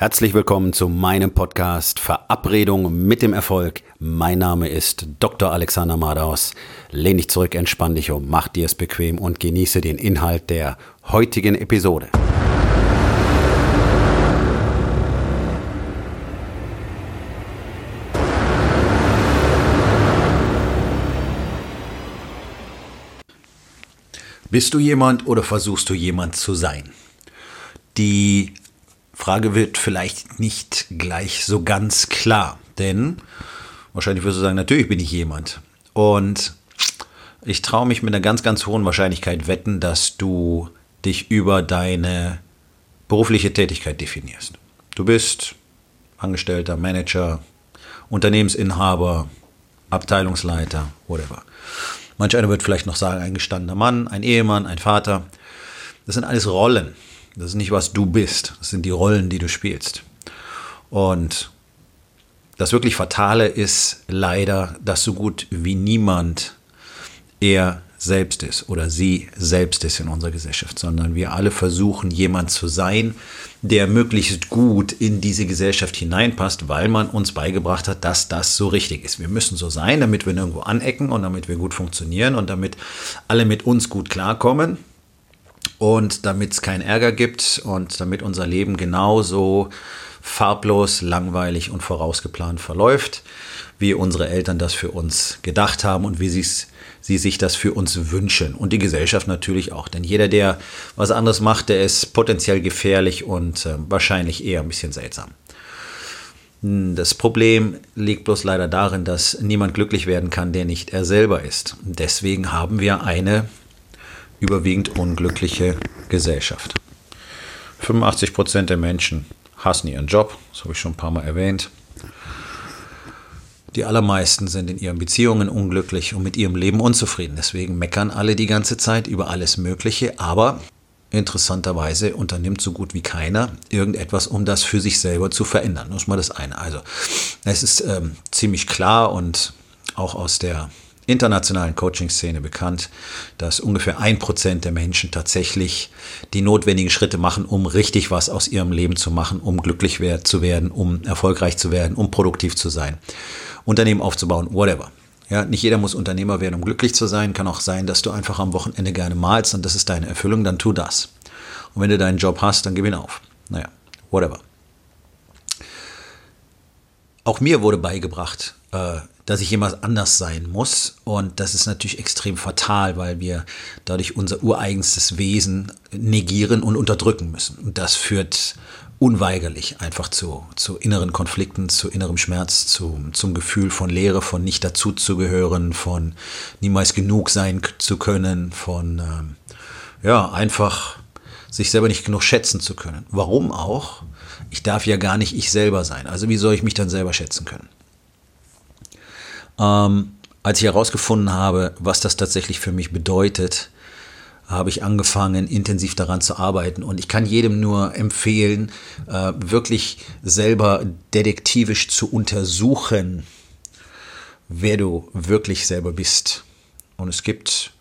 Herzlich willkommen zu meinem Podcast Verabredung mit dem Erfolg. Mein Name ist Dr. Alexander Madaus. Lehn dich zurück, entspann dich um, mach dir es bequem und genieße den Inhalt der heutigen Episode. Bist du jemand oder versuchst du jemand zu sein? Die Frage wird vielleicht nicht gleich so ganz klar, denn wahrscheinlich wirst du sagen, natürlich bin ich jemand. Und ich traue mich mit einer ganz, ganz hohen Wahrscheinlichkeit wetten, dass du dich über deine berufliche Tätigkeit definierst. Du bist Angestellter, Manager, Unternehmensinhaber, Abteilungsleiter, whatever. Manch einer wird vielleicht noch sagen, ein gestandener Mann, ein Ehemann, ein Vater. Das sind alles Rollen. Das ist nicht, was du bist. Das sind die Rollen, die du spielst. Und das wirklich Fatale ist leider, dass so gut wie niemand er selbst ist oder sie selbst ist in unserer Gesellschaft, sondern wir alle versuchen, jemand zu sein, der möglichst gut in diese Gesellschaft hineinpasst, weil man uns beigebracht hat, dass das so richtig ist. Wir müssen so sein, damit wir nirgendwo anecken und damit wir gut funktionieren und damit alle mit uns gut klarkommen. Und damit es keinen Ärger gibt und damit unser Leben genauso farblos, langweilig und vorausgeplant verläuft, wie unsere Eltern das für uns gedacht haben und wie sie sich das für uns wünschen. Und die Gesellschaft natürlich auch. Denn jeder, der was anderes macht, der ist potenziell gefährlich und äh, wahrscheinlich eher ein bisschen seltsam. Hm, das Problem liegt bloß leider darin, dass niemand glücklich werden kann, der nicht er selber ist. Deswegen haben wir eine überwiegend unglückliche Gesellschaft. 85 Prozent der Menschen hassen ihren Job, das habe ich schon ein paar Mal erwähnt. Die allermeisten sind in ihren Beziehungen unglücklich und mit ihrem Leben unzufrieden. Deswegen meckern alle die ganze Zeit über alles Mögliche, aber interessanterweise unternimmt so gut wie keiner irgendetwas, um das für sich selber zu verändern. Ist mal das eine. Also es ist ähm, ziemlich klar und auch aus der internationalen Coaching-Szene bekannt, dass ungefähr ein Prozent der Menschen tatsächlich die notwendigen Schritte machen, um richtig was aus ihrem Leben zu machen, um glücklich zu werden, um erfolgreich zu werden, um produktiv zu sein, Unternehmen aufzubauen, whatever. Ja, nicht jeder muss Unternehmer werden, um glücklich zu sein. Kann auch sein, dass du einfach am Wochenende gerne malst und das ist deine Erfüllung, dann tu das. Und wenn du deinen Job hast, dann gib ihn auf. Naja, whatever. Auch mir wurde beigebracht, äh, dass ich jemand anders sein muss. Und das ist natürlich extrem fatal, weil wir dadurch unser ureigenstes Wesen negieren und unterdrücken müssen. Und das führt unweigerlich einfach zu, zu inneren Konflikten, zu innerem Schmerz, zu, zum Gefühl von Leere, von nicht dazuzugehören, von niemals genug sein zu können, von ähm, ja, einfach sich selber nicht genug schätzen zu können. Warum auch? Ich darf ja gar nicht ich selber sein. Also wie soll ich mich dann selber schätzen können? Ähm, als ich herausgefunden habe, was das tatsächlich für mich bedeutet, habe ich angefangen, intensiv daran zu arbeiten. Und ich kann jedem nur empfehlen, äh, wirklich selber detektivisch zu untersuchen, wer du wirklich selber bist. Und es gibt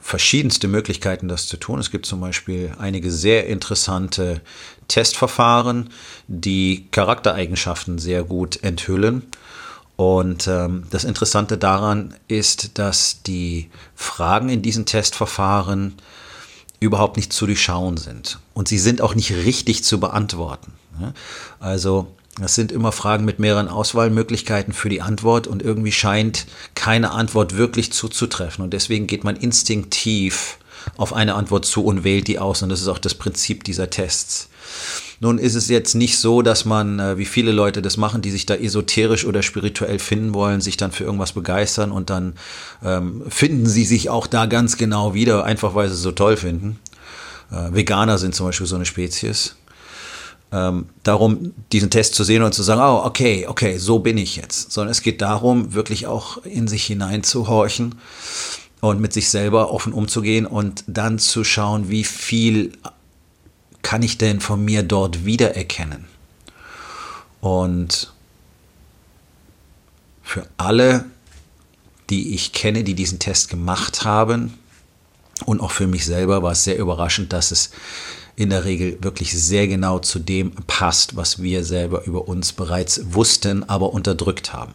verschiedenste Möglichkeiten, das zu tun. Es gibt zum Beispiel einige sehr interessante Testverfahren, die Charaktereigenschaften sehr gut enthüllen. Und ähm, das Interessante daran ist, dass die Fragen in diesen Testverfahren überhaupt nicht zu durchschauen sind. Und sie sind auch nicht richtig zu beantworten. Also das sind immer Fragen mit mehreren Auswahlmöglichkeiten für die Antwort und irgendwie scheint keine Antwort wirklich zuzutreffen. Und deswegen geht man instinktiv auf eine Antwort zu und wählt die aus. Und das ist auch das Prinzip dieser Tests. Nun ist es jetzt nicht so, dass man, äh, wie viele Leute das machen, die sich da esoterisch oder spirituell finden wollen, sich dann für irgendwas begeistern und dann ähm, finden sie sich auch da ganz genau wieder, einfach weil sie es so toll finden. Äh, Veganer sind zum Beispiel so eine Spezies. Ähm, darum, diesen Test zu sehen und zu sagen, oh, okay, okay, so bin ich jetzt. Sondern es geht darum, wirklich auch in sich hineinzuhorchen und mit sich selber offen umzugehen und dann zu schauen, wie viel kann ich denn von mir dort wiedererkennen? Und für alle, die ich kenne, die diesen Test gemacht haben, und auch für mich selber war es sehr überraschend, dass es in der Regel wirklich sehr genau zu dem passt, was wir selber über uns bereits wussten, aber unterdrückt haben.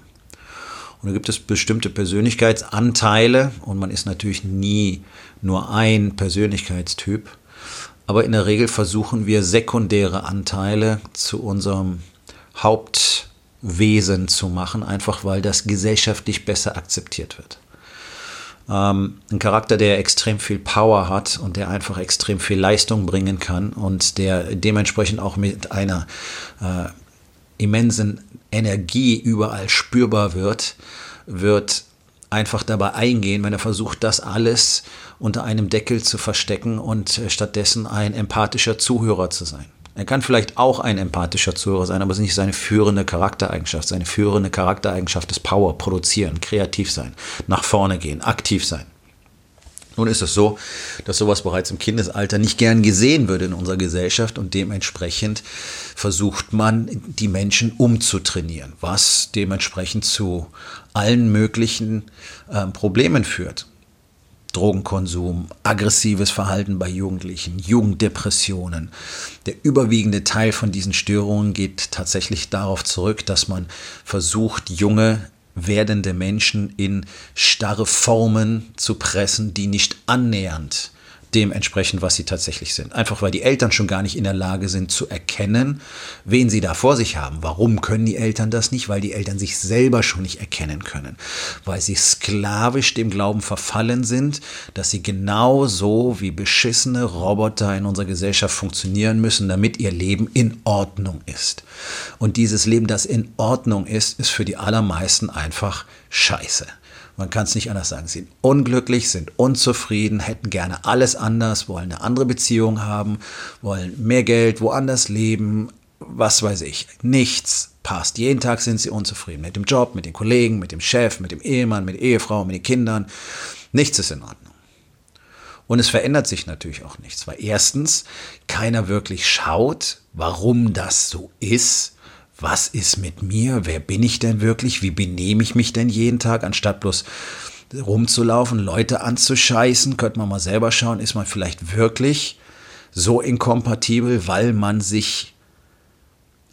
Und da gibt es bestimmte Persönlichkeitsanteile und man ist natürlich nie nur ein Persönlichkeitstyp, aber in der Regel versuchen wir sekundäre Anteile zu unserem Hauptwesen zu machen, einfach weil das gesellschaftlich besser akzeptiert wird. Ähm, ein Charakter, der extrem viel Power hat und der einfach extrem viel Leistung bringen kann und der dementsprechend auch mit einer äh, immensen Energie überall spürbar wird, wird einfach dabei eingehen, wenn er versucht, das alles unter einem Deckel zu verstecken und stattdessen ein empathischer Zuhörer zu sein. Er kann vielleicht auch ein empathischer Zuhörer sein, aber es ist nicht seine führende Charaktereigenschaft. Seine führende Charaktereigenschaft ist Power, produzieren, kreativ sein, nach vorne gehen, aktiv sein. Nun ist es so, dass sowas bereits im Kindesalter nicht gern gesehen wird in unserer Gesellschaft und dementsprechend versucht man, die Menschen umzutrainieren, was dementsprechend zu allen möglichen äh, Problemen führt. Drogenkonsum, aggressives Verhalten bei Jugendlichen, Jugenddepressionen. Der überwiegende Teil von diesen Störungen geht tatsächlich darauf zurück, dass man versucht, junge werdende Menschen in starre Formen zu pressen, die nicht annähernd dementsprechend, was sie tatsächlich sind. Einfach weil die Eltern schon gar nicht in der Lage sind zu erkennen, wen sie da vor sich haben. Warum können die Eltern das nicht? Weil die Eltern sich selber schon nicht erkennen können. Weil sie sklavisch dem Glauben verfallen sind, dass sie genauso wie beschissene Roboter in unserer Gesellschaft funktionieren müssen, damit ihr Leben in Ordnung ist. Und dieses Leben, das in Ordnung ist, ist für die allermeisten einfach scheiße. Man kann es nicht anders sagen. Sie sind unglücklich, sind unzufrieden, hätten gerne alles anders, wollen eine andere Beziehung haben, wollen mehr Geld, woanders leben, was weiß ich. Nichts passt. Jeden Tag sind sie unzufrieden mit dem Job, mit den Kollegen, mit dem Chef, mit dem Ehemann, mit der Ehefrau, mit den Kindern. Nichts ist in Ordnung. Und es verändert sich natürlich auch nichts, weil erstens keiner wirklich schaut, warum das so ist was ist mit mir? Wer bin ich denn wirklich? Wie benehme ich mich denn jeden Tag, anstatt bloß rumzulaufen, Leute anzuscheißen? Könnte man mal selber schauen, ist man vielleicht wirklich so inkompatibel, weil man sich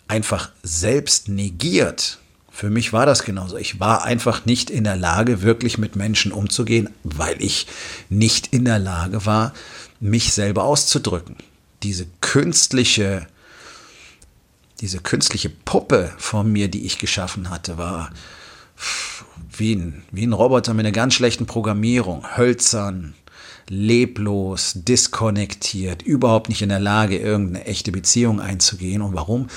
einfach selbst negiert. Für mich war das genauso. Ich war einfach nicht in der Lage, wirklich mit Menschen umzugehen, weil ich nicht in der Lage war, mich selber auszudrücken. Diese künstliche diese künstliche Puppe von mir, die ich geschaffen hatte, war wie ein, wie ein Roboter mit einer ganz schlechten Programmierung, hölzern, leblos, diskonnektiert, überhaupt nicht in der Lage, irgendeine echte Beziehung einzugehen. Und warum?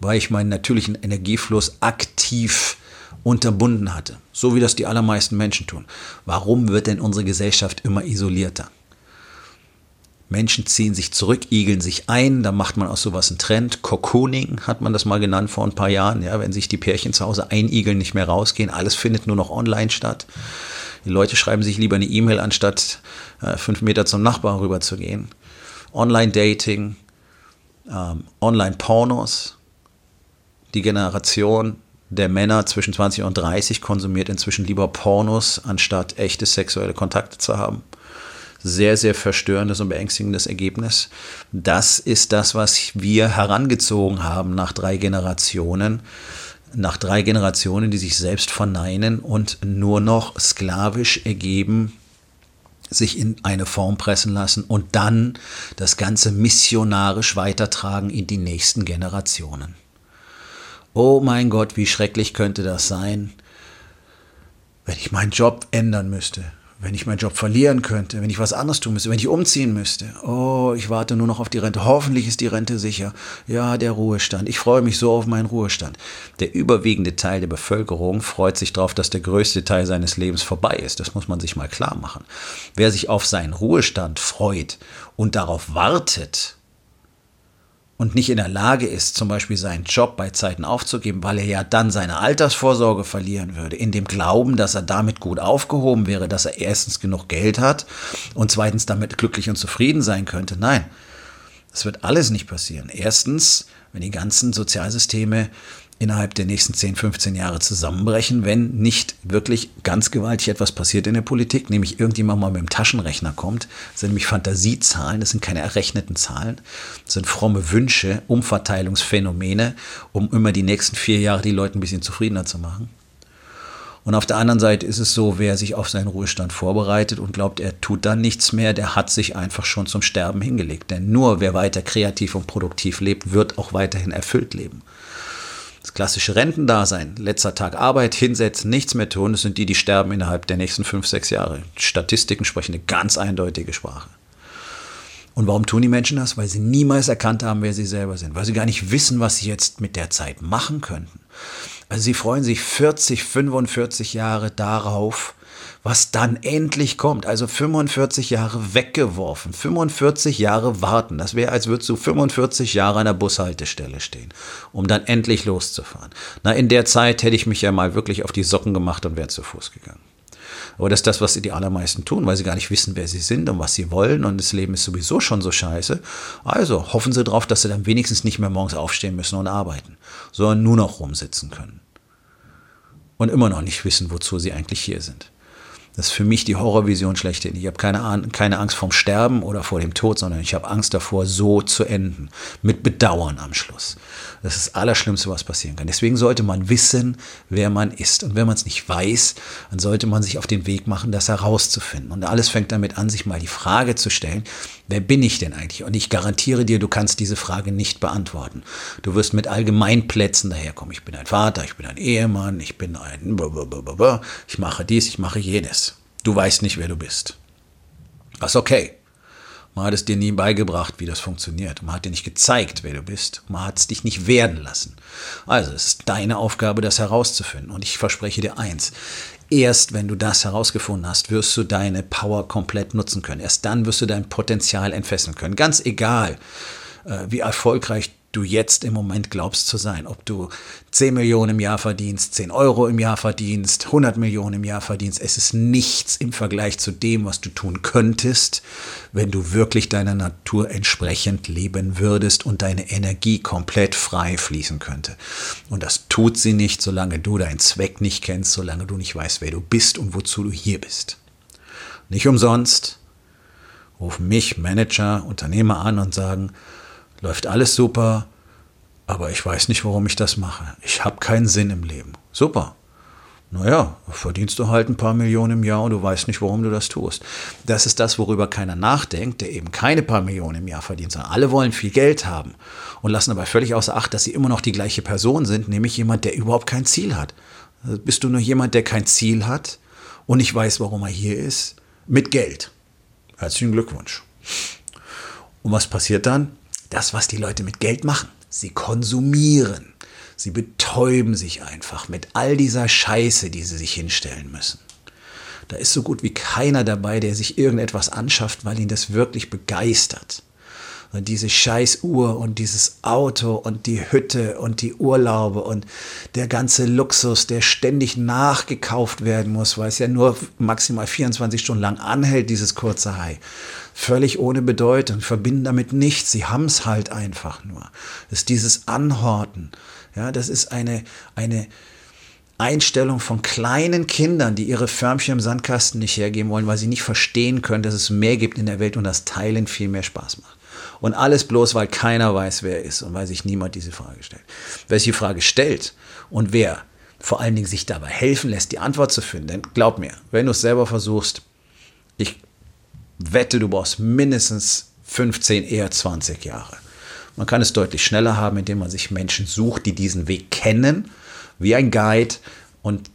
Weil ich meinen natürlichen Energiefluss aktiv unterbunden hatte, so wie das die allermeisten Menschen tun. Warum wird denn unsere Gesellschaft immer isolierter? Menschen ziehen sich zurück, igeln sich ein, da macht man aus sowas einen Trend. Cocooning hat man das mal genannt vor ein paar Jahren, ja, wenn sich die Pärchen zu Hause einigeln, nicht mehr rausgehen, alles findet nur noch online statt. Die Leute schreiben sich lieber eine E-Mail, anstatt äh, fünf Meter zum Nachbar rüber zu gehen. Online-Dating, ähm, Online-Pornos. Die Generation der Männer zwischen 20 und 30 konsumiert inzwischen lieber Pornos, anstatt echte sexuelle Kontakte zu haben sehr, sehr verstörendes und beängstigendes Ergebnis. Das ist das, was wir herangezogen haben nach drei Generationen. Nach drei Generationen, die sich selbst verneinen und nur noch sklavisch ergeben, sich in eine Form pressen lassen und dann das Ganze missionarisch weitertragen in die nächsten Generationen. Oh mein Gott, wie schrecklich könnte das sein, wenn ich meinen Job ändern müsste, wenn ich meinen Job verlieren könnte, wenn ich was anderes tun müsste, wenn ich umziehen müsste. Oh, ich warte nur noch auf die Rente. Hoffentlich ist die Rente sicher. Ja, der Ruhestand. Ich freue mich so auf meinen Ruhestand. Der überwiegende Teil der Bevölkerung freut sich darauf, dass der größte Teil seines Lebens vorbei ist. Das muss man sich mal klar machen. Wer sich auf seinen Ruhestand freut und darauf wartet, und nicht in der Lage ist, zum Beispiel seinen Job bei Zeiten aufzugeben, weil er ja dann seine Altersvorsorge verlieren würde, in dem Glauben, dass er damit gut aufgehoben wäre, dass er erstens genug Geld hat und zweitens damit glücklich und zufrieden sein könnte. Nein, das wird alles nicht passieren. Erstens, wenn die ganzen Sozialsysteme innerhalb der nächsten 10, 15 Jahre zusammenbrechen, wenn nicht wirklich ganz gewaltig etwas passiert in der Politik, nämlich irgendjemand mal mit dem Taschenrechner kommt. Das sind nämlich Fantasiezahlen, das sind keine errechneten Zahlen, das sind fromme Wünsche, Umverteilungsphänomene, um immer die nächsten vier Jahre die Leute ein bisschen zufriedener zu machen. Und auf der anderen Seite ist es so, wer sich auf seinen Ruhestand vorbereitet und glaubt, er tut dann nichts mehr, der hat sich einfach schon zum Sterben hingelegt. Denn nur wer weiter kreativ und produktiv lebt, wird auch weiterhin erfüllt leben. Das klassische Rentendasein, letzter Tag Arbeit, hinsetzen, nichts mehr tun, das sind die, die sterben innerhalb der nächsten fünf, sechs Jahre. Statistiken sprechen eine ganz eindeutige Sprache. Und warum tun die Menschen das? Weil sie niemals erkannt haben, wer sie selber sind, weil sie gar nicht wissen, was sie jetzt mit der Zeit machen könnten. Also sie freuen sich 40, 45 Jahre darauf, was dann endlich kommt. Also 45 Jahre weggeworfen, 45 Jahre warten. Das wäre, als würdest du 45 Jahre an der Bushaltestelle stehen, um dann endlich loszufahren. Na, in der Zeit hätte ich mich ja mal wirklich auf die Socken gemacht und wäre zu Fuß gegangen. Aber das ist das, was die allermeisten tun, weil sie gar nicht wissen, wer sie sind und was sie wollen. Und das Leben ist sowieso schon so scheiße. Also hoffen sie darauf, dass sie dann wenigstens nicht mehr morgens aufstehen müssen und arbeiten, sondern nur noch rumsitzen können. Und immer noch nicht wissen, wozu sie eigentlich hier sind. Das ist für mich die Horrorvision schlechthin. Ich habe keine, keine Angst vorm Sterben oder vor dem Tod, sondern ich habe Angst davor, so zu enden. Mit Bedauern am Schluss. Das ist das Allerschlimmste, was passieren kann. Deswegen sollte man wissen, wer man ist. Und wenn man es nicht weiß, dann sollte man sich auf den Weg machen, das herauszufinden. Und alles fängt damit an, sich mal die Frage zu stellen, wer bin ich denn eigentlich? Und ich garantiere dir, du kannst diese Frage nicht beantworten. Du wirst mit Allgemeinplätzen daherkommen. Ich bin ein Vater, ich bin ein Ehemann, ich bin ein, ich mache dies, ich mache jenes. Du weißt nicht, wer du bist. Das ist okay. Man hat es dir nie beigebracht, wie das funktioniert. Man hat dir nicht gezeigt, wer du bist. Man hat es dich nicht werden lassen. Also es ist deine Aufgabe, das herauszufinden. Und ich verspreche dir eins. Erst wenn du das herausgefunden hast, wirst du deine Power komplett nutzen können. Erst dann wirst du dein Potenzial entfesseln können. Ganz egal, äh, wie erfolgreich du jetzt im Moment glaubst zu sein. Ob du 10 Millionen im Jahr verdienst, 10 Euro im Jahr verdienst, 100 Millionen im Jahr verdienst. Es ist nichts im Vergleich zu dem, was du tun könntest, wenn du wirklich deiner Natur entsprechend leben würdest und deine Energie komplett frei fließen könnte. Und das tut sie nicht, solange du deinen Zweck nicht kennst, solange du nicht weißt, wer du bist und wozu du hier bist. Nicht umsonst rufen mich Manager, Unternehmer an und sagen, läuft alles super, aber ich weiß nicht, warum ich das mache. Ich habe keinen Sinn im Leben. Super. Naja, verdienst du halt ein paar Millionen im Jahr und du weißt nicht, warum du das tust. Das ist das, worüber keiner nachdenkt, der eben keine paar Millionen im Jahr verdient, sondern alle wollen viel Geld haben und lassen aber völlig außer Acht, dass sie immer noch die gleiche Person sind, nämlich jemand, der überhaupt kein Ziel hat. Bist du nur jemand, der kein Ziel hat und nicht weiß, warum er hier ist? Mit Geld. Herzlichen Glückwunsch. Und was passiert dann? Das, was die Leute mit Geld machen. Sie konsumieren. Sie betäuben sich einfach mit all dieser Scheiße, die sie sich hinstellen müssen. Da ist so gut wie keiner dabei, der sich irgendetwas anschafft, weil ihn das wirklich begeistert. Und diese Scheißuhr und dieses Auto und die Hütte und die Urlaube und der ganze Luxus, der ständig nachgekauft werden muss, weil es ja nur maximal 24 Stunden lang anhält, dieses kurze Hai völlig ohne Bedeutung, verbinden damit nichts. Sie haben es halt einfach nur. Das ist dieses Anhorten. Ja, das ist eine, eine Einstellung von kleinen Kindern, die ihre Förmchen im Sandkasten nicht hergeben wollen, weil sie nicht verstehen können, dass es mehr gibt in der Welt und das Teilen viel mehr Spaß macht. Und alles bloß, weil keiner weiß, wer er ist und weil sich niemand diese Frage stellt. Wer sich die Frage stellt und wer vor allen Dingen sich dabei helfen lässt, die Antwort zu finden, denn glaub mir, wenn du es selber versuchst, ich wette, du brauchst mindestens 15, eher 20 Jahre. Man kann es deutlich schneller haben, indem man sich Menschen sucht, die diesen Weg kennen, wie ein Guide und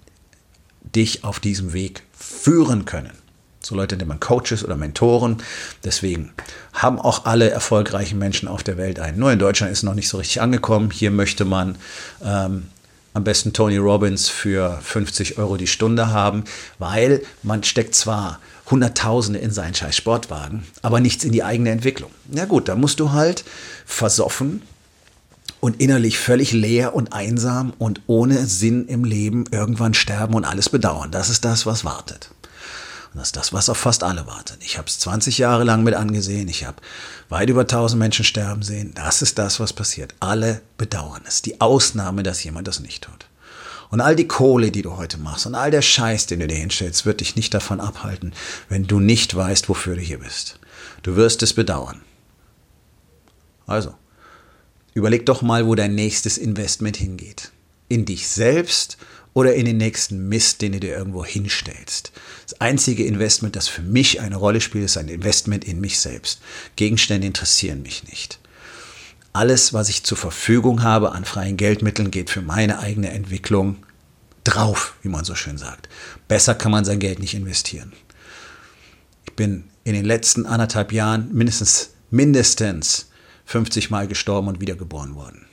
dich auf diesem Weg führen können. So Leute nennt man Coaches oder Mentoren. Deswegen haben auch alle erfolgreichen Menschen auf der Welt einen. Nur in Deutschland ist es noch nicht so richtig angekommen. Hier möchte man ähm, am besten Tony Robbins für 50 Euro die Stunde haben, weil man steckt zwar Hunderttausende in seinen scheiß Sportwagen, aber nichts in die eigene Entwicklung. Na gut, da musst du halt versoffen und innerlich völlig leer und einsam und ohne Sinn im Leben irgendwann sterben und alles bedauern. Das ist das, was wartet. Das ist das, was auf fast alle wartet. Ich habe es 20 Jahre lang mit angesehen. Ich habe weit über 1000 Menschen sterben sehen. Das ist das, was passiert. Alle bedauern es. Die Ausnahme, dass jemand das nicht tut. Und all die Kohle, die du heute machst und all der Scheiß, den du dir hinstellst, wird dich nicht davon abhalten, wenn du nicht weißt, wofür du hier bist. Du wirst es bedauern. Also, überleg doch mal, wo dein nächstes Investment hingeht. In dich selbst oder in den nächsten Mist, den du dir irgendwo hinstellst. Das einzige Investment, das für mich eine Rolle spielt, ist ein Investment in mich selbst. Gegenstände interessieren mich nicht. Alles, was ich zur Verfügung habe an freien Geldmitteln, geht für meine eigene Entwicklung drauf, wie man so schön sagt. Besser kann man sein Geld nicht investieren. Ich bin in den letzten anderthalb Jahren mindestens, mindestens 50 Mal gestorben und wiedergeboren worden.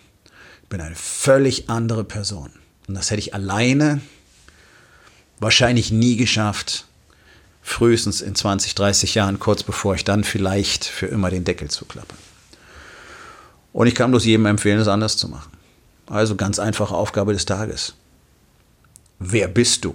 Ich bin eine völlig andere Person. Und das hätte ich alleine wahrscheinlich nie geschafft, frühestens in 20, 30 Jahren, kurz bevor ich dann vielleicht für immer den Deckel zuklappe. Und ich kann bloß jedem empfehlen, es anders zu machen. Also ganz einfache Aufgabe des Tages. Wer bist du?